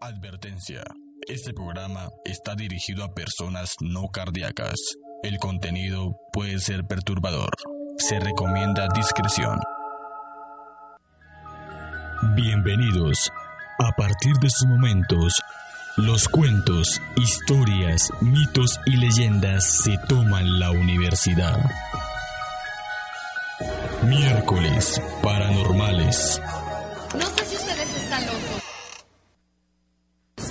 Advertencia. Este programa está dirigido a personas no cardíacas. El contenido puede ser perturbador. Se recomienda discreción. Bienvenidos. A partir de sus momentos, los cuentos, historias, mitos y leyendas se toman la universidad. Miércoles Paranormales. No ustedes están locos.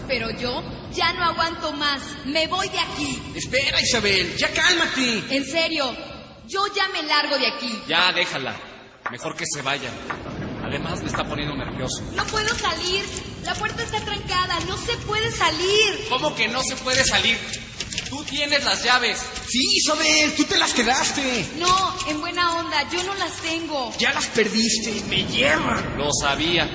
Pero yo ya no aguanto más. Me voy de aquí. Espera, Isabel, ya cálmate. En serio, yo ya me largo de aquí. Ya, déjala. Mejor que se vaya. Además, me está poniendo nervioso. No puedo salir. La puerta está trancada. No se puede salir. ¿Cómo que no se puede salir? Tú tienes las llaves. Sí, Isabel, tú te las quedaste. No, en buena onda. Yo no las tengo. Ya las perdiste. Me hierra. Lo sabía.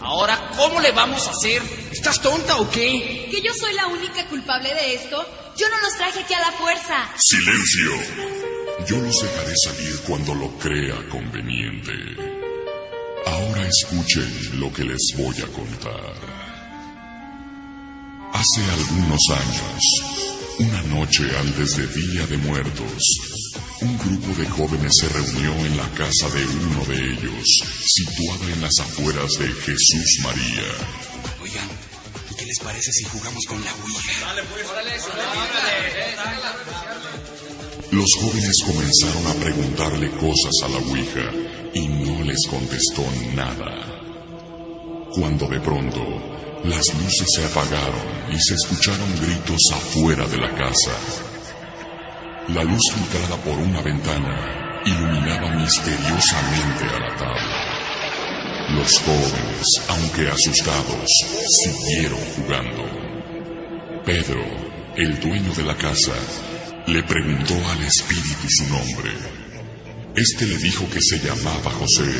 Ahora, ¿cómo le vamos a hacer? ¿Estás tonta o qué? ¿Que yo soy la única culpable de esto? Yo no los traje aquí a la fuerza. Silencio. Yo los dejaré salir cuando lo crea conveniente. Ahora escuchen lo que les voy a contar. Hace algunos años, una noche antes de Día de Muertos, un grupo de jóvenes se reunió en la casa de uno de ellos, situada en las afueras de Jesús María. Oigan, ¿y qué les parece si jugamos con la Ouija? Los jóvenes comenzaron a preguntarle cosas a la Ouija y no les contestó nada. Cuando de pronto las luces se apagaron y se escucharon gritos afuera de la casa. La luz filtrada por una ventana iluminaba misteriosamente a la tabla. Los jóvenes, aunque asustados, siguieron jugando. Pedro, el dueño de la casa, le preguntó al espíritu su nombre. Este le dijo que se llamaba José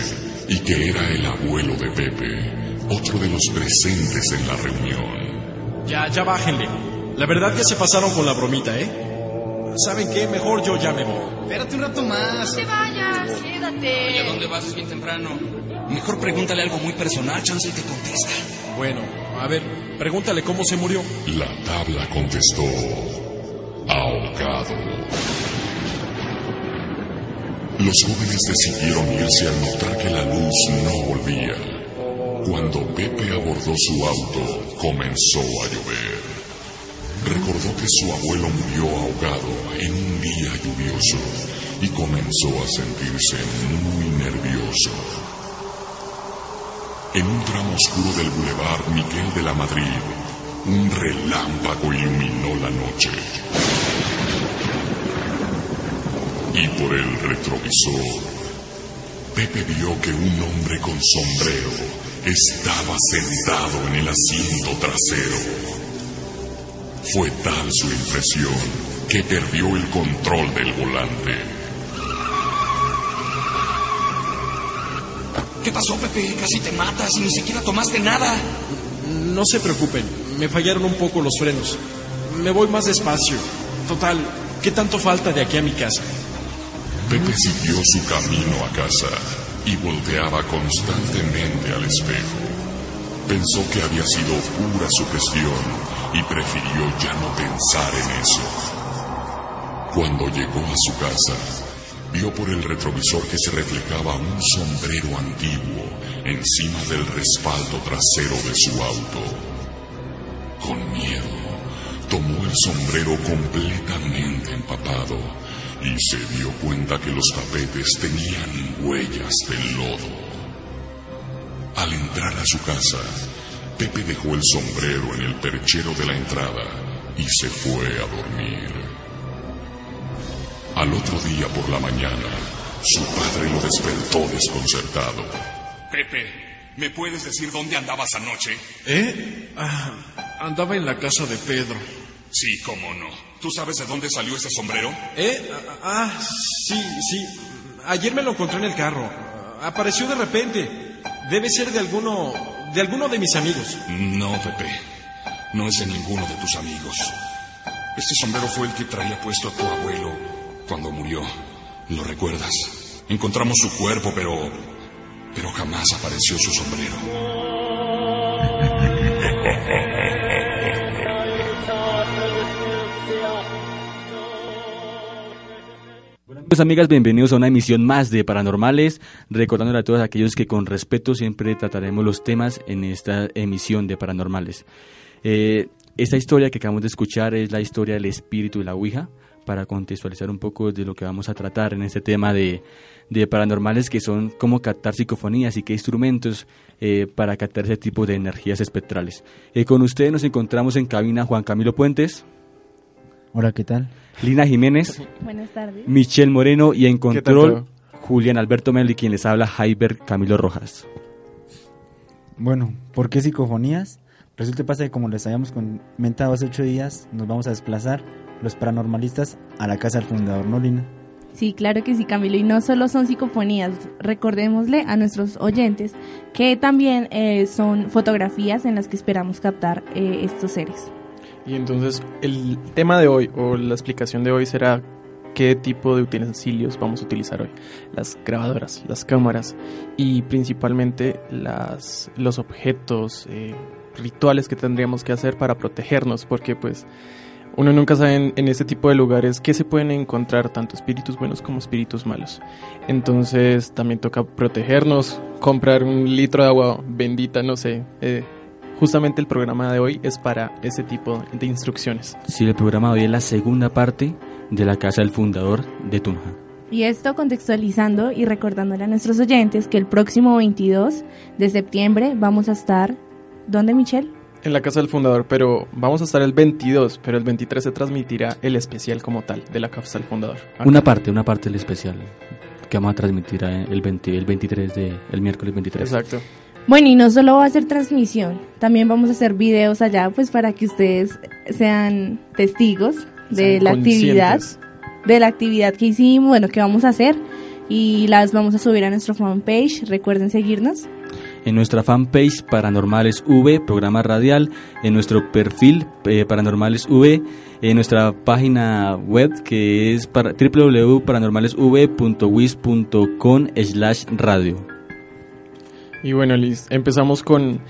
y que era el abuelo de Pepe, otro de los presentes en la reunión. Ya, ya bájenle. La verdad que se pasaron con la bromita, ¿eh? ¿Saben qué? Mejor yo ya me voy. Espérate un rato más. No te vayas, quédate. Oye, ¿a dónde vas? Es bien temprano. Mejor pregúntale algo muy personal, chance y te contesta. Bueno, a ver, pregúntale cómo se murió. La tabla contestó, ahogado. Los jóvenes decidieron irse al notar que la luz no volvía. Cuando Pepe abordó su auto, comenzó a llover. Recordó que su abuelo murió ahogado en un día lluvioso y comenzó a sentirse muy nervioso. En un tramo oscuro del bulevar Miguel de la Madrid, un relámpago iluminó la noche. Y por el retrovisor, Pepe vio que un hombre con sombrero estaba sentado en el asiento trasero. Fue tal su impresión que perdió el control del volante. ¿Qué pasó, Pepe? Casi te matas y ni siquiera tomaste nada. No se preocupen, me fallaron un poco los frenos. Me voy más despacio. Total, ¿qué tanto falta de aquí a mi casa? Pepe siguió su camino a casa y volteaba constantemente al espejo. Pensó que había sido pura sugestión y prefirió ya no pensar en eso. Cuando llegó a su casa, vio por el retrovisor que se reflejaba un sombrero antiguo encima del respaldo trasero de su auto. Con miedo, tomó el sombrero completamente empapado y se dio cuenta que los tapetes tenían huellas del lodo. Al entrar a su casa, Pepe dejó el sombrero en el perchero de la entrada y se fue a dormir. Al otro día por la mañana, su padre lo despertó desconcertado. Pepe, ¿me puedes decir dónde andabas anoche? ¿Eh? Ah, andaba en la casa de Pedro. Sí, cómo no. ¿Tú sabes de dónde salió ese sombrero? ¿Eh? Ah, ah, sí, sí. Ayer me lo encontré en el carro. Apareció de repente. Debe ser de alguno. de alguno de mis amigos. No, Pepe. No es de ninguno de tus amigos. Este sombrero fue el que traía puesto a tu abuelo cuando murió. ¿Lo recuerdas? Encontramos su cuerpo, pero. pero jamás apareció su sombrero. Pues amigas, bienvenidos a una emisión más de Paranormales, recordándole a todos aquellos que con respeto siempre trataremos los temas en esta emisión de Paranormales. Eh, esta historia que acabamos de escuchar es la historia del espíritu de la Ouija, para contextualizar un poco de lo que vamos a tratar en este tema de, de paranormales, que son cómo captar psicofonías y qué instrumentos eh, para captar ese tipo de energías espectrales. Eh, con ustedes nos encontramos en cabina Juan Camilo Puentes. Hola, ¿qué tal? Lina Jiménez. Buenas tardes. Michelle Moreno y en control Julián Alberto Melo y quien les habla Jaiber Camilo Rojas. Bueno, ¿por qué psicofonías? Resulta pasa que como les habíamos comentado hace ocho días, nos vamos a desplazar los paranormalistas a la casa del fundador, ¿no, Lina? Sí, claro que sí, Camilo. Y no solo son psicofonías, recordémosle a nuestros oyentes que también eh, son fotografías en las que esperamos captar eh, estos seres. Y entonces el tema de hoy o la explicación de hoy será qué tipo de utensilios vamos a utilizar hoy. Las grabadoras, las cámaras y principalmente las, los objetos, eh, rituales que tendríamos que hacer para protegernos, porque pues uno nunca sabe en, en, este tipo de lugares que se pueden encontrar tanto espíritus buenos como espíritus malos. Entonces también toca protegernos, comprar un litro de agua bendita, no sé. Eh, justamente el programa de hoy es para ese tipo de instrucciones. Sí, el programa de hoy es la segunda parte de la casa del fundador de Tunja. Y esto contextualizando y recordándole a nuestros oyentes que el próximo 22 de septiembre vamos a estar ¿Dónde, Michelle? En la casa del fundador, pero vamos a estar el 22, pero el 23 se transmitirá el especial como tal de la casa del fundador. Acá. Una parte, una parte del especial que vamos a transmitir el, 20, el 23 de el miércoles 23. Exacto. Bueno, y no solo va a ser transmisión, también vamos a hacer videos allá, pues para que ustedes sean testigos de sean la actividad, de la actividad que hicimos, bueno, que vamos a hacer y las vamos a subir a nuestro fanpage. Recuerden seguirnos en nuestra fanpage Paranormales V, programa radial, en nuestro perfil eh, Paranormales V, en nuestra página web que es para, www.paranormalesv.wis.com slash radio. Y bueno, Liz, empezamos con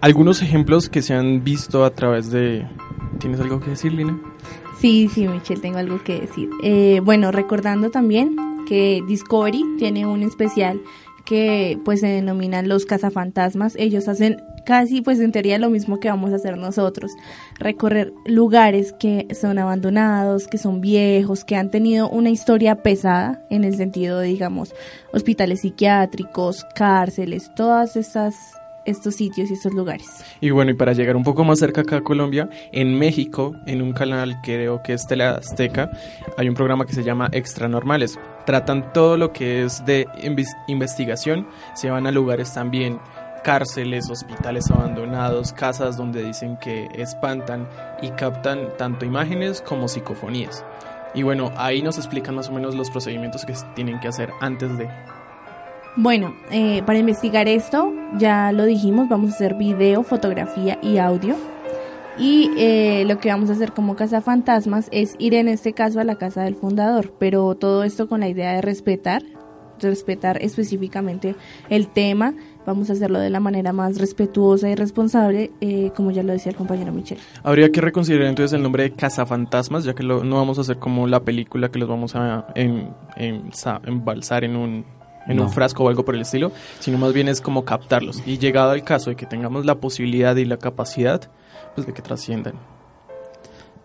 algunos ejemplos que se han visto a través de... ¿Tienes algo que decir, Lina? Sí, sí, Michelle, tengo algo que decir. Eh, bueno, recordando también que Discovery tiene un especial que pues se denominan los cazafantasmas. Ellos hacen casi pues en teoría lo mismo que vamos a hacer nosotros, recorrer lugares que son abandonados, que son viejos, que han tenido una historia pesada en el sentido de digamos hospitales psiquiátricos, cárceles, todas estas estos sitios y estos lugares. Y bueno, y para llegar un poco más cerca acá a Colombia, en México, en un canal que creo que es Tele Azteca, hay un programa que se llama Extra Normales. Tratan todo lo que es de investigación, se van a lugares también cárceles, hospitales abandonados, casas donde dicen que espantan y captan tanto imágenes como psicofonías. Y bueno, ahí nos explican más o menos los procedimientos que tienen que hacer antes de bueno, eh, para investigar esto, ya lo dijimos, vamos a hacer video, fotografía y audio. Y eh, lo que vamos a hacer como casa fantasmas es ir en este caso a la casa del fundador, pero todo esto con la idea de respetar, respetar específicamente el tema. Vamos a hacerlo de la manera más respetuosa y responsable, eh, como ya lo decía el compañero Michel. Habría que reconsiderar entonces el nombre de Cazafantasmas, ya que lo, no vamos a hacer como la película que los vamos a en, en, embalsar en un en un frasco o algo por el estilo, sino más bien es como captarlos. Y llegado al caso de que tengamos la posibilidad y la capacidad, pues de que trasciendan.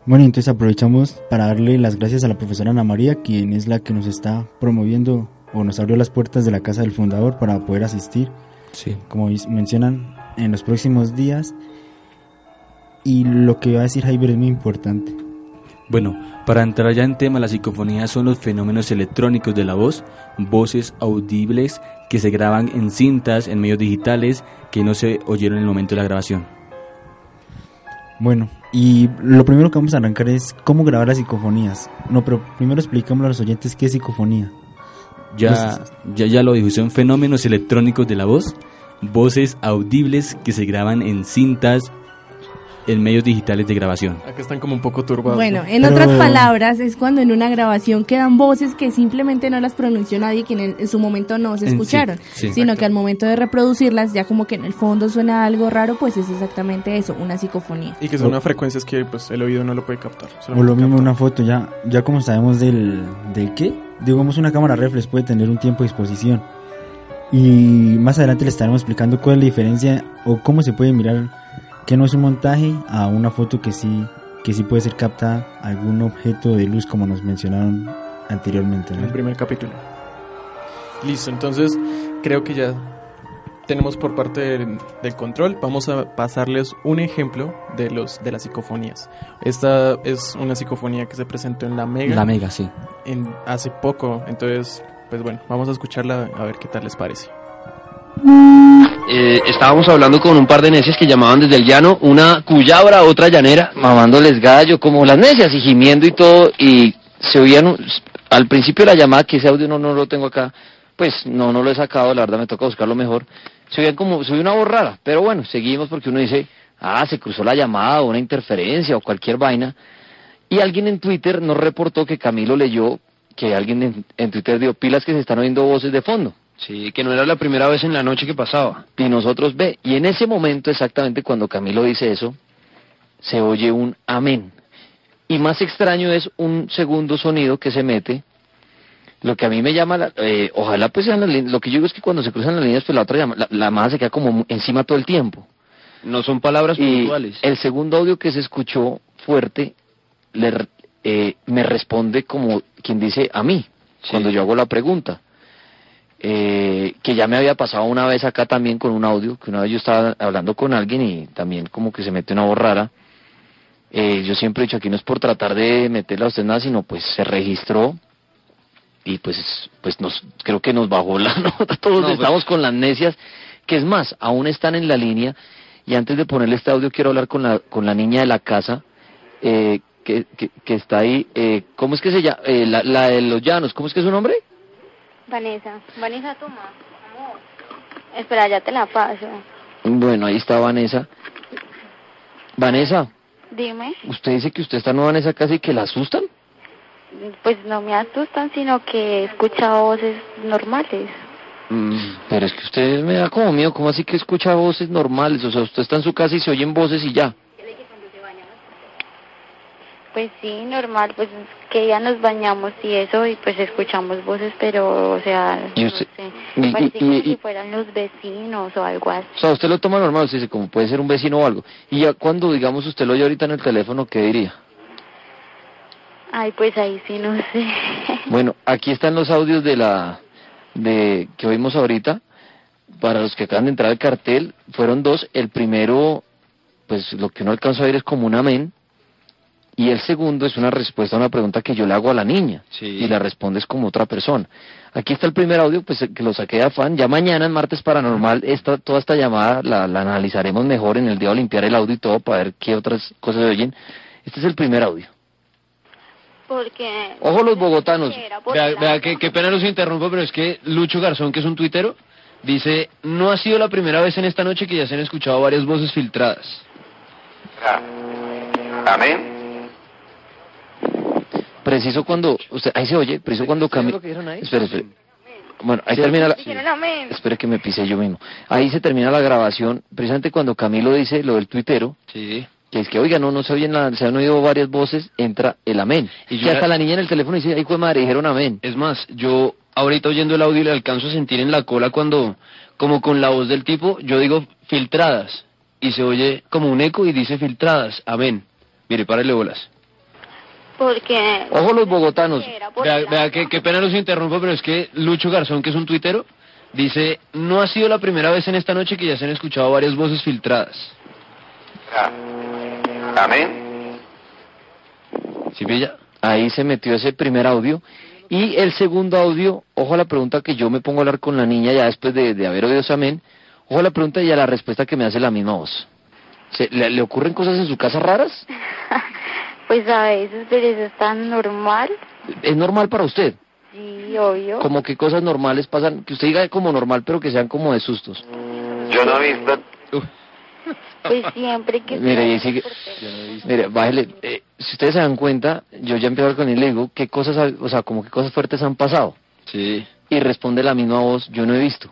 Bueno, entonces aprovechamos para darle las gracias a la profesora Ana María, quien es la que nos está promoviendo o nos abrió las puertas de la casa del fundador para poder asistir. Sí. Como mencionan en los próximos días. Y lo que va a decir Jaiber es muy importante. Bueno, para entrar ya en tema, las psicofonías son los fenómenos electrónicos de la voz, voces audibles que se graban en cintas, en medios digitales, que no se oyeron en el momento de la grabación. Bueno, y lo primero que vamos a arrancar es cómo grabar las psicofonías. No, pero primero explicamos a los oyentes qué es psicofonía. Ya, ya, ya lo dijo, son fenómenos electrónicos de la voz, voces audibles que se graban en cintas, en medios digitales de grabación. Acá están como un poco turbados. Bueno, en Pero- otras palabras, es cuando en una grabación quedan voces que simplemente no las pronunció nadie, que en, en su momento no se sí, escucharon, sí. sino que al momento de reproducirlas, ya como que en el fondo suena algo raro, pues es exactamente eso, una psicofonía. Y que son unas frecuencias que pues el oído no lo puede captar. O lo mismo capta. una foto, ya, ya como sabemos del, del qué, digamos una cámara reflex puede tener un tiempo de exposición. Y más adelante les estaremos explicando cuál es la diferencia o cómo se puede mirar que no es un montaje a una foto que sí, que sí puede ser captada algún objeto de luz como nos mencionaron anteriormente. en ¿no? el primer capítulo. Listo, entonces creo que ya tenemos por parte del, del control. Vamos a pasarles un ejemplo de los de las psicofonías. Esta es una psicofonía que se presentó en la Mega, La mega, sí. en, hace poco. Entonces, pues bueno, vamos a escucharla a ver qué tal les parece. Eh, estábamos hablando con un par de necias que llamaban desde el llano, una cuyabra, otra llanera, mamándoles gallo, como las necias, y gimiendo y todo, y se oían, al principio de la llamada, que ese audio no, no lo tengo acá, pues no, no lo he sacado, la verdad me toca buscarlo mejor, se oían como, se una voz rara, pero bueno, seguimos porque uno dice, ah, se cruzó la llamada, o una interferencia, o cualquier vaina, y alguien en Twitter nos reportó que Camilo leyó que alguien en, en Twitter dio pilas que se están oyendo voces de fondo. Sí, que no era la primera vez en la noche que pasaba. Y nosotros ve, y en ese momento exactamente cuando Camilo dice eso, se oye un amén. Y más extraño es un segundo sonido que se mete. Lo que a mí me llama, la- eh, ojalá pues sean las líneas, lo que yo digo es que cuando se cruzan las líneas, pues la otra llama, la, la se queda como encima todo el tiempo. No son palabras Y puntuales. el segundo audio que se escuchó fuerte le eh, me responde como quien dice a mí, cuando yo hago la pregunta. Eh, que ya me había pasado una vez acá también con un audio, que una vez yo estaba hablando con alguien y también como que se mete una voz rara. Eh, yo siempre he dicho aquí no es por tratar de meterle a usted nada, sino pues se registró y pues pues nos creo que nos bajó la nota, todos No, pues- estamos con las necias, que es más, aún están en la línea y antes de ponerle este audio quiero hablar con la con la niña de la casa eh, que, que, que está ahí, eh, ¿cómo es que se llama? Eh, la, la de los llanos, ¿cómo es que es su nombre? Vanessa, Vanessa, toma, amor. Espera, ya te la paso. Bueno, ahí está Vanessa. Vanessa, Dime, usted dice que usted está nueva en esa casa y que la asustan. pues no me asustan, sino que he escuchado voces normales. Mm, pero es que usted me da como miedo, ¿cómo así que escucha voces normales? O sea, usted está en su casa y se oyen voces y ya. Pues sí, normal, pues que ya nos bañamos y eso, y pues escuchamos voces, pero, o sea, ¿Y no usted- sé, y- parece y- como y- si fueran los vecinos o algo así. O sea, usted lo toma normal, usted dice, como puede ser un vecino o algo. Y ya cuando, digamos, usted lo oye ahorita en el teléfono, ¿qué diría? Ay, pues ahí sí no sé. Bueno, aquí están los audios de la de que oímos ahorita. Para los que acaban de entrar al cartel, fueron dos. El primero, pues lo que uno alcanzó a oír es como un amén. Y el segundo es una respuesta a una pregunta que yo le hago a la niña. Y la responde es como otra persona. Aquí está el primer audio, pues que lo saqué de afán. Ya mañana, en Martes Paranormal, esta, toda esta llamada la, la analizaremos mejor en el día de limpiar el audio y todo para ver qué otras cosas se oyen. Este es el primer audio. Porque... Ojo los bogotanos. Vea, vea, qué, qué pena los interrumpo, pero es que Lucho Garzón, que es un tuitero, dice, no ha sido la primera vez en esta noche que ya se han escuchado varias voces filtradas. Amén. Preciso cuando, usted, ahí se oye, preciso cuando Camilo... Espere, espere. Bueno, ahí termina la... Espere que me pise yo mismo. Ahí se termina la grabación, precisamente cuando Camilo dice lo del tuitero, Sí. que es que, oiga, no, no se oyen, la- se han oído varias voces, entra el amén. Y hasta ya- la niña en el teléfono dice, ay, hijo de madre, dijeron amén. Es más, yo ahorita oyendo el audio le alcanzo a sentir en la cola cuando, como con la voz del tipo, yo digo filtradas. Y se oye como un eco y dice filtradas. Amén. Mire, párale bolas. Porque... Ojo los bogotanos. Vea, vea qué, qué pena los interrumpo, pero es que Lucho Garzón, que es un tuitero, dice, no ha sido la primera vez en esta noche que ya se han escuchado varias voces filtradas. Amén. ¿Sí pilla? Ahí se metió ese primer audio. Y el segundo audio, ojo a la pregunta que yo me pongo a hablar con la niña ya después de, de haber oído ese amén. Ojo a la pregunta y a la respuesta que me hace la misma voz. ¿Se- le, le ocurren cosas en su casa raras? Pues a veces, pero eso es tan normal. ¿Es normal para usted? Sí, obvio. Como que cosas normales pasan, que usted diga como normal, pero que sean como de sustos. Yo no he visto. Pues siempre que... Mire, y sea sigue, reportero. mire, bájele. eh, si ustedes se dan cuenta, yo ya empiezo a hablar con él y le digo, ¿qué cosas, ha- o sea, como qué cosas fuertes han pasado? Sí. Y responde la misma voz, yo no he visto.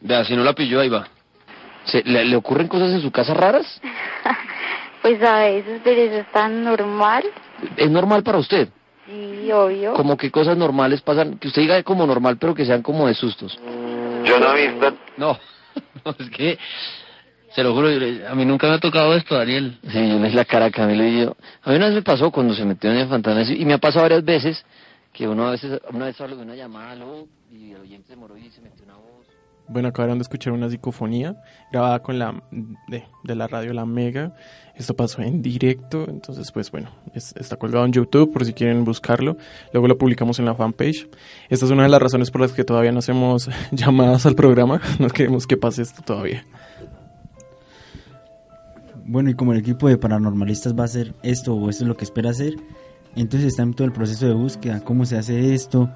Vea, si no la pilló, ahí va. ¿Se, le, le ocurren cosas en su casa raras? Pues a veces, pero eso es tan normal. ¿Es normal para usted? Sí, obvio. Como que cosas normales pasan, que usted diga como normal, pero que sean como de sustos. Yo no he visto. No, no, es que. Se lo juro, yo- a mí nunca me ha tocado esto, Daniel. Sí, yo di la cara a Camilo y yo. A mí una vez me pasó cuando se metió en el fantasma y me ha pasado varias veces que uno a veces, una vez hablo de una llamada, luego, y el oyente se moró y se metió una voz. Bueno, acabaron de escuchar una psicofonía grabada con la de, la radio La Mega. Esto pasó en directo, entonces pues bueno, es- está colgado en YouTube por si quieren buscarlo. Luego lo publicamos en la fanpage. Esta es una de las razones por las que todavía no hacemos llamadas al programa. No queremos que pase esto todavía. Bueno, y como el equipo de paranormalistas va a hacer esto o esto es lo que espera hacer, entonces está en todo el proceso de búsqueda, cómo se hace esto.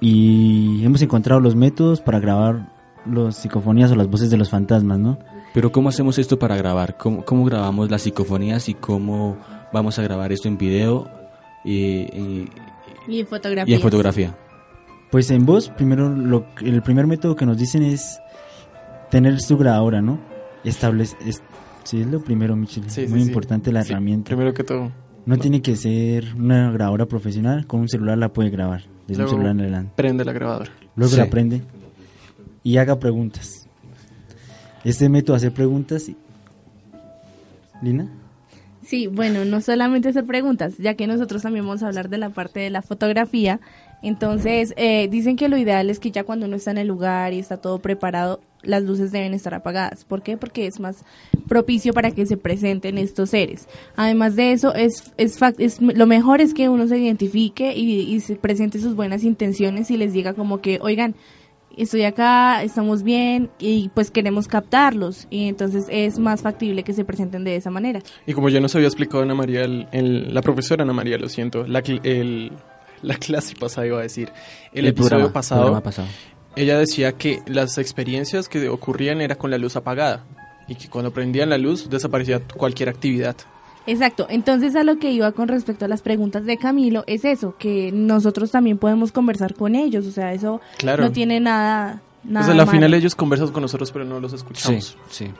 Y hemos encontrado los métodos para grabar las psicofonías o las voces de los fantasmas, ¿no? Pero ¿cómo hacemos esto para grabar? ¿Cómo, cómo grabamos las psicofonías y cómo vamos a grabar esto en video y, y- Y en fotografía. y en fotografía? Pues en voz, primero lo, el primer método que nos dicen es tener su grabadora, ¿no? Establece, es, sí, es lo primero, Michel. Sí, Muy sí. importante la Sí, herramienta. primero que todo. No tiene que ser una grabadora profesional, con un celular la puede grabar, desde Luego un celular en adelante. Prende la grabadora. Luego Sí. la prende y haga preguntas. Este método hacer preguntas. y- ¿Lina? Sí, bueno, no solamente hacer preguntas, ya que nosotros también vamos a hablar de la parte de la fotografía. Entonces, eh, dicen que lo ideal es que ya cuando uno está en el lugar y está todo preparado, las luces deben estar apagadas. ¿Por qué? Porque es más propicio para que se presenten estos seres. Además de eso, es, es, es lo mejor es que uno se identifique y, se presente sus buenas intenciones y les diga como que, oigan, estoy acá, estamos bien y pues queremos captarlos. Y entonces es más factible que se presenten de esa manera. Y como ya nos había explicado Ana María, el- el- la profesora Ana María, lo siento, la, el- la clase pasada iba a decir, el, El episodio programa, pasado, programa pasado. ella decía que las experiencias que ocurrían era con la luz apagada y que cuando prendían la luz desaparecía cualquier actividad. Exacto, entonces a lo que iba con respecto a las preguntas de Camilo es eso, que nosotros también podemos conversar con ellos, o sea, eso Claro. no tiene nada, nada Pues a la malo. final ellos conversan con nosotros pero no los escuchamos. Sí, sí.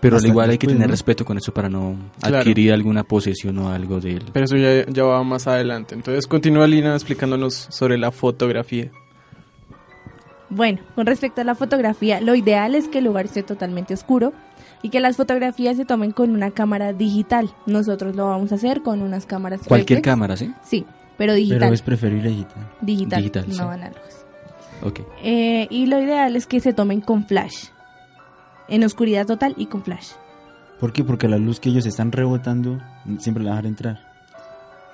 Pero al igual hay que tener ¿no? respeto con eso para no Claro. adquirir alguna posesión o algo de él. Pero eso ya, ya va más adelante. Entonces continúa Lina explicándonos sobre la fotografía. Bueno, con respecto a la fotografía, lo ideal es que el lugar esté totalmente oscuro y que las fotografías se tomen con una cámara digital. Nosotros lo vamos a hacer con unas cámaras Cualquier reflex. cámara, ¿sí? Sí, pero digital. Pero es preferible digital. digital, digital, no sí. análogas. Ok. Eh, y lo ideal es que se tomen con flash, en oscuridad total y con flash. ¿Por qué? Porque la luz que ellos están rebotando siempre la dejar entrar.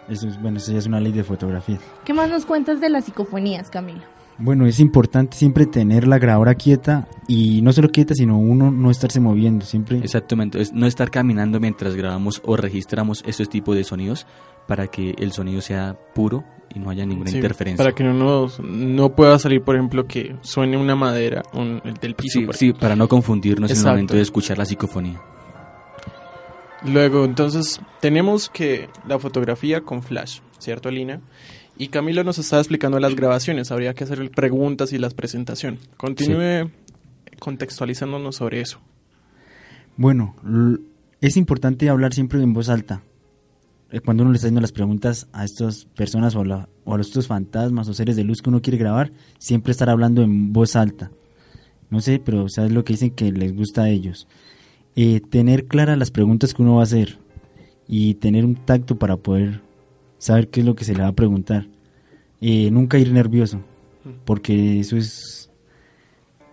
Eso es, bueno, eso ya es una ley de fotografía. ¿Qué más nos cuentas de las psicofonías, Camilo? Bueno, es importante siempre tener la grabadora quieta y no solo quieta, sino uno no estarse moviendo, siempre. Exactamente, es no estar caminando mientras grabamos o registramos estos tipos de sonidos para que el sonido sea puro y no haya ninguna Sí, interferencia. Para que no, nos- no pueda salir, por ejemplo, que suene una madera un- el del piso. Sí, sí, para no confundirnos en el momento de escuchar la psicofonía. Luego, entonces, tenemos que la fotografía con flash, ¿cierto, Lina? Y Camilo nos está explicando las grabaciones. Habría que hacer preguntas y las presentación. Continúe contextualizándonos sobre eso. Bueno, es importante hablar siempre en voz alta. Eh, Cuando uno le está haciendo las preguntas a estas personas o, la- o a estos fantasmas o seres de luz que uno quiere grabar, siempre estar hablando en voz alta. No sé, pero sabes lo que dicen que les gusta a ellos. Eh, tener claras las preguntas que uno va a hacer y tener un tacto para poder saber qué es lo que se le va a preguntar. Eh, nunca ir nervioso, porque eso es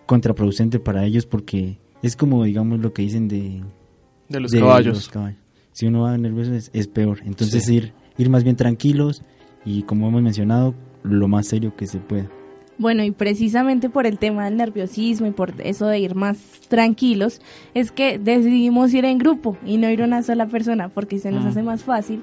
contraproducente para ellos porque es como digamos lo que dicen de De los caballos. los caballos. Si uno va nervioso es, es peor. Entonces Sí. ir ir más bien tranquilos y como hemos mencionado lo más serio que se pueda. Bueno, y precisamente por el tema del nerviosismo y por eso de ir más tranquilos, es que decidimos ir en grupo y no ir una sola persona, porque se nos Mm. hace más fácil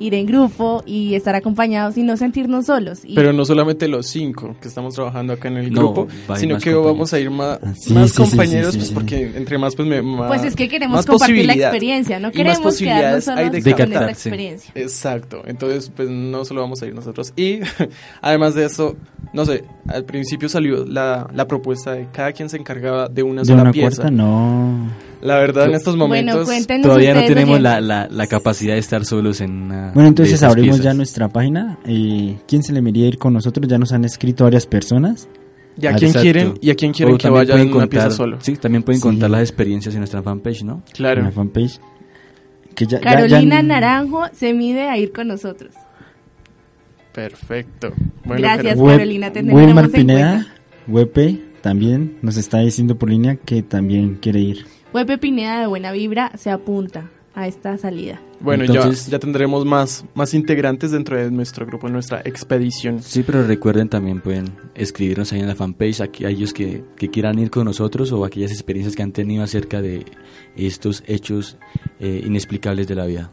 ir en grupo y estar acompañados y no sentirnos solos. Y Pero no solamente los cinco que estamos trabajando acá en el No, grupo, sino más que vamos a ir más, Sí, más sí, sí, compañeros, sí, sí, pues porque entre más, pues me, más, Pues es que queremos más compartir la experiencia, no más queremos quedarnos solos de con nuestra experiencia. Exacto, entonces pues no solo vamos a ir nosotros. Y además de eso, no sé, al principio salió la, la propuesta de cada quien se encargaba de una De sola una pieza. cuarta, no. La verdad, en estos Bueno, momentos... cuéntenos Todavía no tenemos la, la, la capacidad de estar solos en una. Bueno, de entonces esas abrimos ya piezas. nuestra página. Eh, ¿Quién se le miraría ir con nosotros? Ya nos han escrito varias personas. ¿Y a Ah, quién quieren, y a quién quieren O que también vaya pueden en una pieza contar- solo? Sí, también pueden Sí. contar las experiencias en nuestra fanpage, ¿no? Claro. En la fanpage. Que ya, ya- Carolina ya- Naranjo se mide a ir con nosotros. Perfecto. Bueno, Gracias, Carol- Web- Carolina, te Wilmar Pineda. Wepe, también nos está diciendo por línea que también quiere ir. Pepe Pineda de Buena Vibra se apunta a esta salida. Bueno, Entonces- ya, ya tendremos más, más integrantes dentro de nuestro grupo, en nuestra expedición. Sí, pero recuerden también pueden escribirnos ahí en la fanpage aquí a ellos que, que quieran ir con nosotros o aquellas experiencias que han tenido acerca de estos hechos eh, inexplicables de la vida.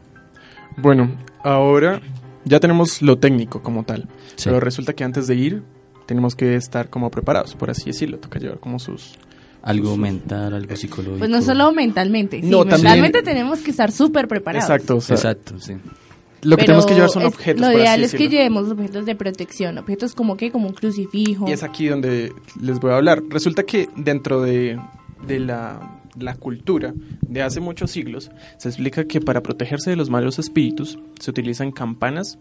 Bueno, ahora ya tenemos lo técnico como tal, Sí. pero resulta que antes de ir tenemos que estar como preparados, por así decirlo, toca llevar como sus... Algo mental, algo psicológico. Pues no solo mentalmente, sí, No, también- mentalmente tenemos que estar súper preparados. Exacto, o sea, Exacto, sí. lo que Pero tenemos que llevar son es- objetos, Lo ideal es que llevemos objetos de protección, objetos como que, como un crucifijo. Y es aquí donde les voy a hablar. Resulta que dentro de, de la, la cultura de hace muchos siglos, se explica que para protegerse de los malos espíritus se utilizan campanas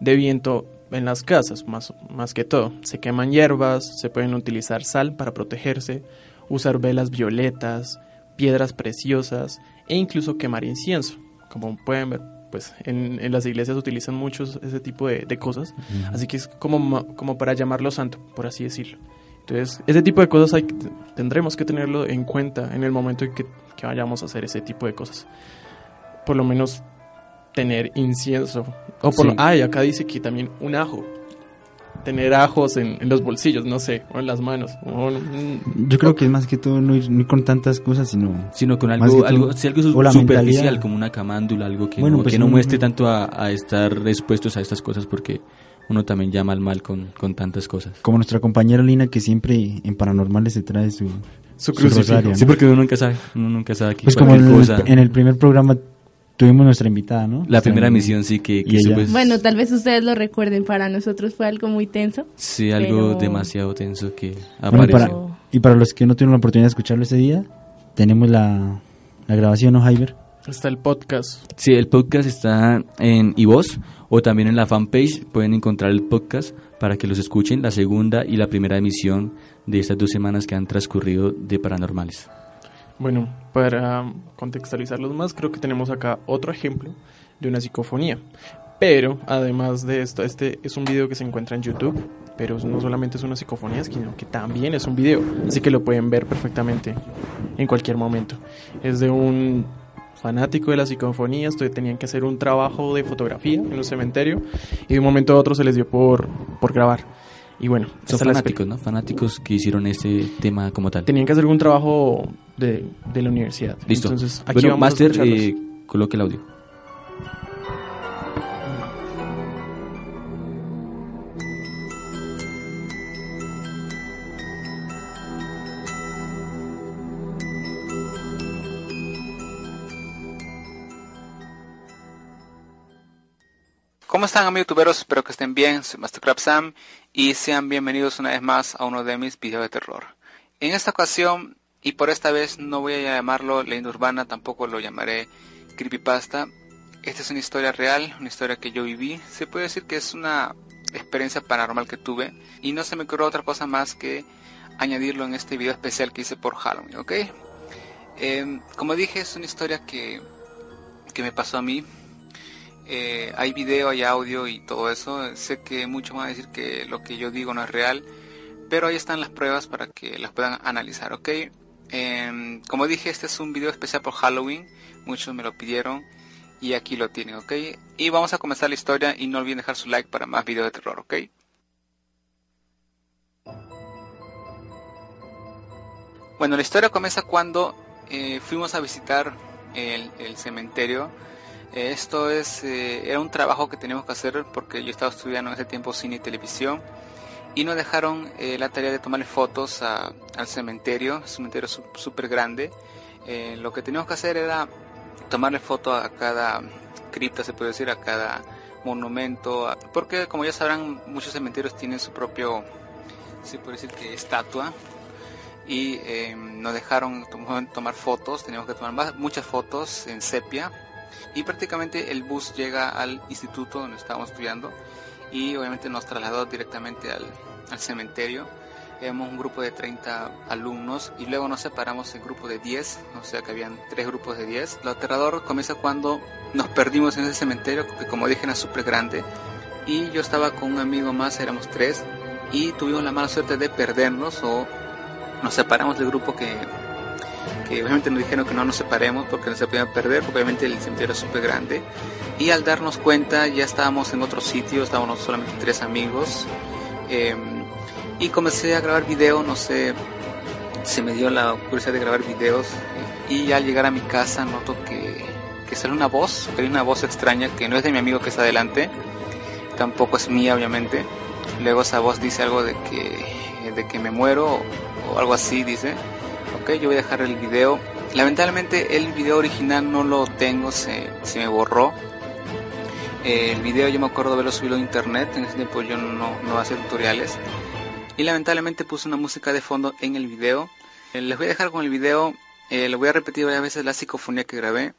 de viento en las casas, más, más que todo. Se queman hierbas, se pueden utilizar sal para protegerse, usar velas violetas, piedras preciosas e incluso quemar incienso. Como pueden ver, pues en, en las iglesias utilizan muchos ese tipo de, de cosas. Así que es como, como para llamarlo santo, por así decirlo. Entonces, ese tipo de cosas hay, que- tendremos que tenerlo en cuenta en el momento en que, que vayamos a hacer ese tipo de cosas. Por lo menos tener incienso. O por Sí. lo- ay, acá dice que también un ajo. Tener ajos en, en los bolsillos, no sé, o en las manos. o en- Yo creo que es más que todo no ir, no ir con tantas cosas, sino... Sino con algo, todo- algo, superficial, mentalidad. como una camándula, algo que, Bueno, no, pues que no un- muestre tanto a, a estar expuestos a estas cosas porque uno también llama al mal con, con tantas cosas. Como nuestra compañera Lina que siempre en Paranormales se trae su, Su crucifijo. rosario, ¿no? Sí, porque uno nunca sabe, uno nunca sabe que Pues como cualquier en el, cosa... en el primer programa tuvimos nuestra invitada, ¿no? La Nuestra- primera emisión sí que, ella- pues, Bueno, tal vez ustedes lo recuerden, para nosotros fue algo muy tenso. sí, algo pero- demasiado tenso que Bueno, para, y para los que no tuvieron la oportunidad de escucharlo ese día, tenemos la, la grabación, ¿no, Jaiber? Está el podcast. Sí, el podcast está en iVoz o también en la fanpage. Pueden encontrar el podcast para que los escuchen, la segunda y la primera emisión de estas dos semanas que han transcurrido de Paranormales. Bueno, para contextualizarlos más, creo que tenemos acá otro ejemplo de una psicofonía. Pero, además de esto, este es un video que se encuentra en YouTube, pero no solamente es una psicofonía, sino que también es un video, así que lo pueden ver perfectamente en cualquier momento. Es de un fanático de las psicofonías, tenían que hacer un trabajo de fotografía en un cementerio y de un momento a otro se les dio por, por grabar. Y bueno, Son fanáticos, ¿no? Fanáticos que hicieron este tema como tal. tenían que hacer un trabajo de, de la universidad. Listo. Entonces, aquí bueno, vamos Master, a eh, coloque el audio. ¿Cómo están amigos youtuberos? Espero que estén bien, soy Mastercraft Sam y sean bienvenidos una vez más a uno de mis videos de terror. En esta ocasión, y por esta vez no voy a llamarlo leyenda urbana, tampoco lo llamaré creepypasta. Esta es una historia real, una historia que yo viví. Se puede decir que es una experiencia paranormal que tuve y no se me ocurrió otra cosa más que añadirlo en este video especial que hice por Halloween, ¿ok? Em, como dije, es una historia que, que me pasó a mí. Eh, hay video, hay audio y todo eso. Sé que muchos van a decir que lo que yo digo no es real, pero ahí están las pruebas para que las puedan analizar, ¿ok? Em, como dije, este es un video especial por Halloween. Muchos me lo pidieron y aquí lo tienen, ¿ok? Y vamos a comenzar la historia y no olviden dejar su like para más videos de terror, ¿ok? Bueno, la historia comienza cuando eh, fuimos a visitar el, cementerio Esto es, eh, era un trabajo que teníamos que hacer porque yo estaba estudiando en ese tiempo cine y televisión y nos dejaron eh, la tarea de tomarle fotos al cementerio, cementerio súper grande. Eh, lo que teníamos que hacer era tomarle foto a cada cripta, se puede decir, a cada monumento, porque como ya sabrán, muchos cementerios tienen su propio, se puede decir que estatua, y nos dejaron tom- tomar fotos, teníamos que tomar muchas fotos en sepia, y prácticamente el bus llega al instituto donde estábamos estudiando, y obviamente nos trasladó directamente al, al cementerio. Éramos un grupo de 30 alumnos y luego nos separamos en grupo de 10, o sea que habían tres grupos de 10. Lo aterrador comienza cuando nos perdimos en ese cementerio, que como dije era súper grande, y yo estaba con un amigo más, éramos tres, y tuvimos la mala suerte de perdernos o nos separamos del grupo que, que obviamente nos dijeron que no nos separemos porque no se podían perder, porque obviamente el cementerio es súper grande. Y al darnos cuenta ya estábamos en otro sitio, estábamos solamente tres amigos. eh, y comencé a grabar video, no sé, se me dio la curiosidad de grabar videos. Y al llegar a mi casa noto que, que sale una voz, que hay una voz extraña que no es de mi amigo que está adelante, tampoco es mía obviamente. Luego esa voz dice algo de que, de que me muero o algo así, dice. Ok, yo voy a dejar el video. Lamentablemente el video original no lo tengo, se, se me borró. Eh, el video yo me acuerdo haberlo subido a internet, en ese tiempo yo no, no hacía tutoriales. Y lamentablemente puse una música de fondo en el video. Eh, les voy a dejar con el video, eh, le voy a repetir varias veces la psicofonía que grabé.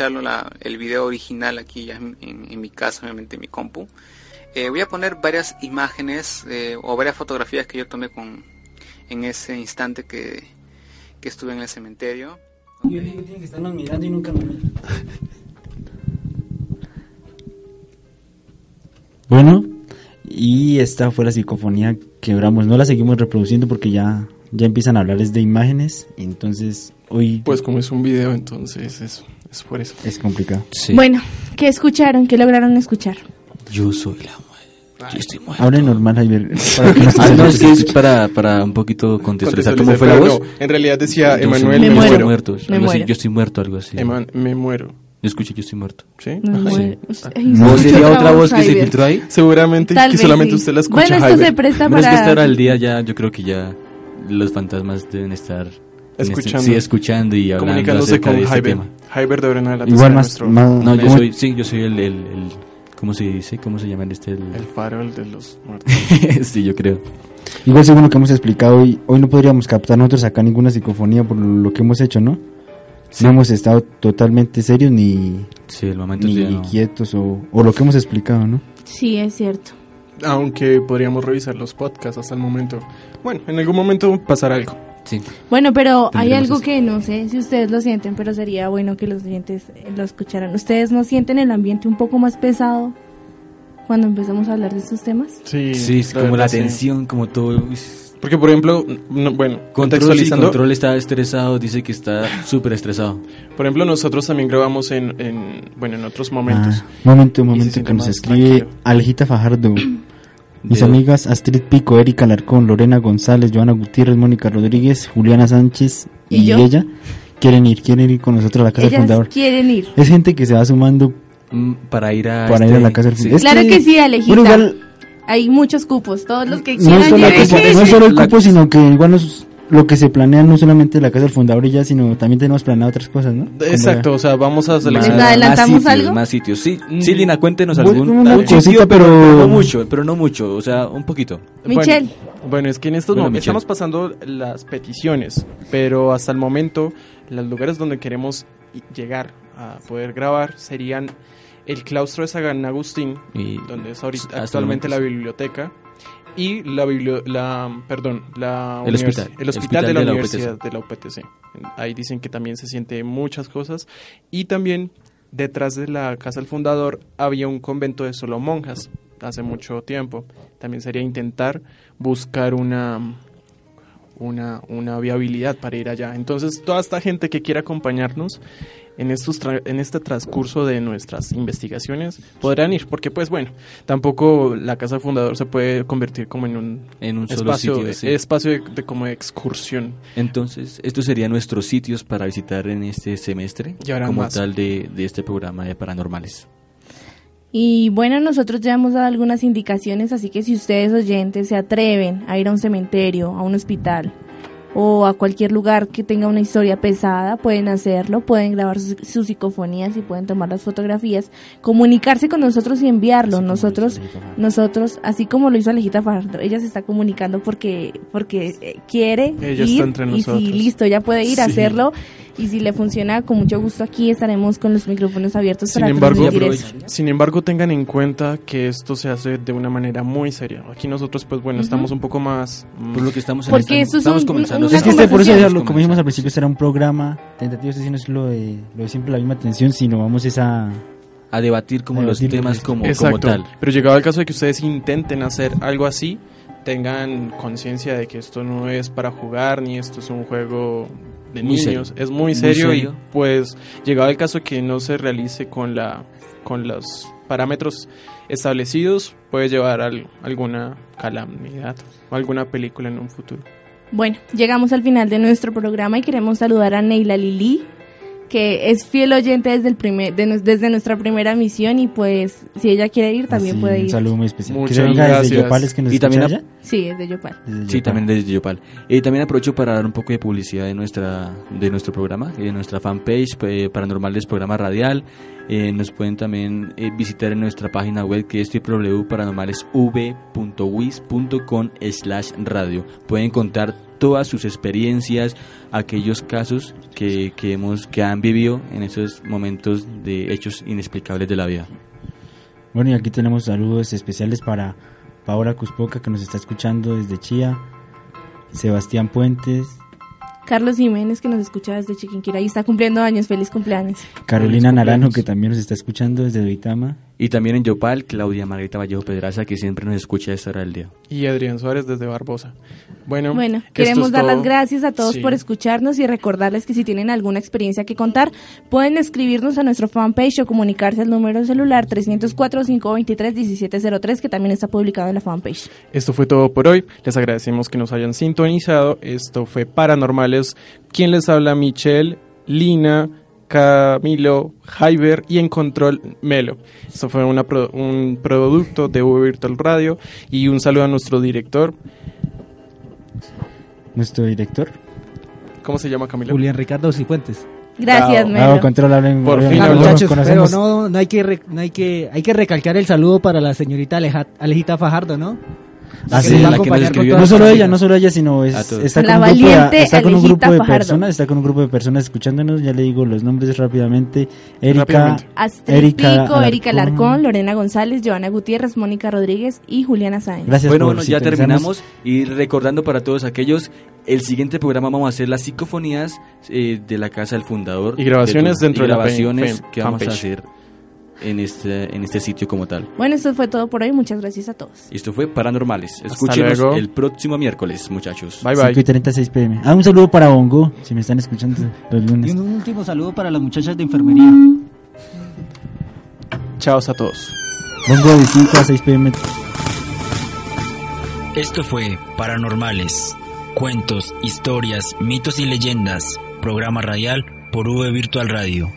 Escucharlo, la, el video original aquí ya en, en- en mi casa, obviamente en mi compu. Eh, voy a poner varias imágenes eh, o varias fotografías que yo tomé con, en ese instante que, que estuve en el cementerio. Yo digo, tienen que estarnos mirando y nunca nos miran. Bueno, y esta fue la psicofonía que grabamos. No la seguimos reproduciendo porque ya, ya empiezan a hablar es de imágenes. Entonces, hoy Pues como es un video, entonces es, es por eso. es complicado. Bueno, ¿qué escucharon? ¿Qué lograron escuchar? Yo soy la muerte. Yo estoy muerto. Habla normal, Javier. ah, no, es que es para, para un poquito contextualizar cómo fue la voz. no, en realidad decía Yo Emanuel, me yo muero. muerto. Me algo así, muero. yo estoy muerto, algo así. Eman- me muero. Yo escuché, yo estoy muerto. ¿Sí? Me Ah, muero. sí. Ay, ¿No se sería otra voz que se filtró ahí? Seguramente Tal que vez solamente sí. usted la escucha, Bueno, esto Javier. se presta Bueno, es que para... esta hora del día ya, yo creo que ya los fantasmas deben estar Escuchando. sí, escuchando y hablando Comunicándose acerca con de este Javier. tema. Javier de ahora en adelante Igual más- nuestro- más- No, yo ¿cómo? soy, sí, yo soy el, el, el- ¿cómo se dice? ¿Cómo se llama este? El, El farol de los muertos. sí, yo creo. Igual según lo que hemos explicado hoy, hoy no podríamos captar nosotros acá ninguna psicofonía por lo que hemos hecho, ¿no? No hemos estado totalmente serios ni, Sí, el momento ni sí, no. quietos o, o lo que hemos explicado, ¿no? Sí, es cierto. Aunque podríamos revisar los podcasts hasta el momento. Bueno, en algún momento pasará algo. Sí. Bueno, pero hay algo esto. que no sé si ustedes lo sienten, pero sería bueno que los oyentes lo escucharan. ¿Ustedes no sienten el ambiente un poco más pesado cuando empezamos a hablar de estos temas? Sí, Sí, es la como la verdad, sí. tensión, como todo. Porque, por ejemplo, no- bueno, Control, sí, contextualizando, control está estresado, dice que está súper estresado. por ejemplo, nosotros también grabamos en, en bueno, en otros momentos. Ah, momento, momento que nos escribe tranquilo. Aljita Fajardo. Mis De- amigas Astrid Pico, Erika Larcón, Lorena González, Joana Gutiérrez, Mónica Rodríguez, Juliana Sánchez y, ella quieren ir, quieren ir con nosotros a la casa del Ellas fundador. quieren ir. Es gente que se va sumando para ir a para ir a este- la casa del fundador. Es Claro que sí, Alejita. Bueno, igual Hay muchos cupos, todos los que no quieran es solo, cupo, no es solo el La- cupo, sino que igual nos- lo que se planea no solamente la casa del fundador y ya, sino también tenemos planeado otras cosas, ¿no? Como Exacto, o sea, vamos a Más, seleccionar. adelantamos más sitios, algo? Más sitios, sí. Sí, Lina, cuéntenos algún, una algún cosita, sitio, pero, no mucho, pero no mucho, o sea, un poquito. Michelle. Bueno, bueno, es que en estos Bueno, momentos estamos pasando las peticiones, pero hasta el momento los lugares donde queremos llegar a poder grabar serían el claustro de San Agustín, Y donde es ahorita, actualmente la biblioteca, y la, biblio- la perdón, la El hospital. el hospital hospital de la, de la universidad de la UPTC. Ahí dicen que también se siente muchas cosas y también detrás de la casa del fundador había un convento de solo monjas hace mucho tiempo. También sería intentar buscar una una, una viabilidad para ir allá. Entonces, toda esta gente que quiera acompañarnos en, estos tra- en este transcurso de nuestras investigaciones podrán ir, porque pues bueno, tampoco la casa fundador se puede convertir como en un, En un solo espacio, sitio, sí. espacio de, de como de excursión. Entonces, estos serían nuestros sitios para visitar en este semestre, Y como más. tal de, de este programa de Paranormales. Y bueno, nosotros ya hemos dado algunas indicaciones, así que si ustedes oyentes se atreven a ir a un cementerio, a un hospital o a cualquier lugar que tenga una historia pesada, pueden hacerlo, pueden grabar sus, sus psicofonías y pueden tomar las fotografías, comunicarse con nosotros y enviarlo. nosotros, nosotros, así como lo hizo Alejita Fajardo, ella se está comunicando porque, porque eh, quiere Ella ir está entre y listo, ya puede ir a Sí. hacerlo y si le funciona, con mucho gusto aquí estaremos con los micrófonos abiertos Sin para embargo, transmitir eso. sin embargo, tengan en cuenta que esto se hace de una manera muy seria. Aquí nosotros, pues bueno, estamos un poco más... mm, Por lo que estamos en Porque esto es estamos un- comenzando. Es que este, por eso ya lo, como dijimos al principio, será un programa tentativo, este sí no es lo de, lo de siempre la misma atención, sino vamos esa... a debatir como A los temas como, como Exacto. tal. Pero llegado el caso de que ustedes intenten hacer algo así, tengan conciencia de que esto no es para jugar ni esto es un juego de Muy niños, serio. es muy serio. y pues llegado el caso que no se realice con la con los parámetros establecidos puede llevar a alguna calamidad o alguna película en un futuro. Bueno, llegamos al final de nuestro programa y queremos saludar a Neila Lili, que es fiel oyente desde el primer, de nos- desde nuestra primera misión y pues si ella quiere ir también así, puede Un ir. saludo muy especial. Muchas que se venga gracias. desde Yopales que nos Y también allá. Sí, es de Yopal. Desde Sí, Yopal. también desde Yopal. Eh, también aprovecho para dar un poco de publicidad de nuestra de nuestro programa, de nuestra fanpage eh, Paranormales Programa Radial. Eh, nos pueden también eh, visitar en nuestra página web que es www.paranormalesv.wis.com slash radio. Pueden contar todas sus experiencias, aquellos casos que, que, hemos, que han vivido en esos momentos de hechos inexplicables de la vida. Bueno, y aquí tenemos saludos especiales para Paola Cuspoca, que nos está escuchando desde Chía, Sebastián Puentes, Carlos Jiménez, que nos escucha desde Chiquinquirá y está cumpliendo años. Feliz cumpleaños. Carolina Naranjo, cumpleaños. que también nos está escuchando desde Duitama. Y también en Yopal, Claudia Margarita Vallejo Pedraza, que siempre nos escucha a esta hora del día. Y Adrián Suárez desde Barbosa. Bueno, Bueno, esto queremos es dar las gracias a todos Sí. por escucharnos y recordarles que si tienen alguna experiencia que contar, pueden escribirnos a nuestro fanpage o comunicarse al número celular 304-523-1703, que también está publicado en la fanpage. Esto fue todo por hoy. Les agradecemos que nos hayan sintonizado. Esto fue Paranormales. Quien les habla, Michelle, Lina, Camilo, Jaiber y en control Melo. Esto fue una pro- un producto de V Virtual Radio. Y un saludo a nuestro director. Nuestro director. ¿Cómo se llama Camilo? Julián Ricardo Cifuentes. Gracias, Bravo. Melo. Bravo, Por fin, muchachos, pero no, no hay que re- no hay que hay que recalcar el saludo para la señorita Aleja- Alejita Fajardo, ¿no? Ah, sí, la que escribió. No solo ella, no solo ella, sino es- está, La con un, grupo está con un grupo de personas, está con un grupo de personas escuchándonos, ya le digo los nombres rápidamente. Erika, Rápidamente. Astrid Erika Pico, Erika Alarcón. Alarcón, Lorena González, Joana Gutiérrez, Mónica Rodríguez y Juliana Sáenz. Gracias Bueno, por bueno, ya terminamos y recordando para todos aquellos, el siguiente programa vamos a hacer las psicofonías eh, de la casa del fundador. Y grabaciones de tu- dentro y de la grabaciones que vamos a hacer en este, en este sitio como tal. Bueno, esto fue todo por hoy. Muchas gracias a todos. Y esto fue Paranormales. Escúchenos el próximo miércoles, muchachos. Bye 5 bye. y 36 pm. Ah, un saludo para Bongo, si me están escuchando los Y lunes. un último saludo para las muchachas de enfermería. Chao a todos. Bongo de 5 a 6 pm. Esto fue Paranormales, cuentos, historias, mitos y leyendas, programa radial por V Virtual Radio.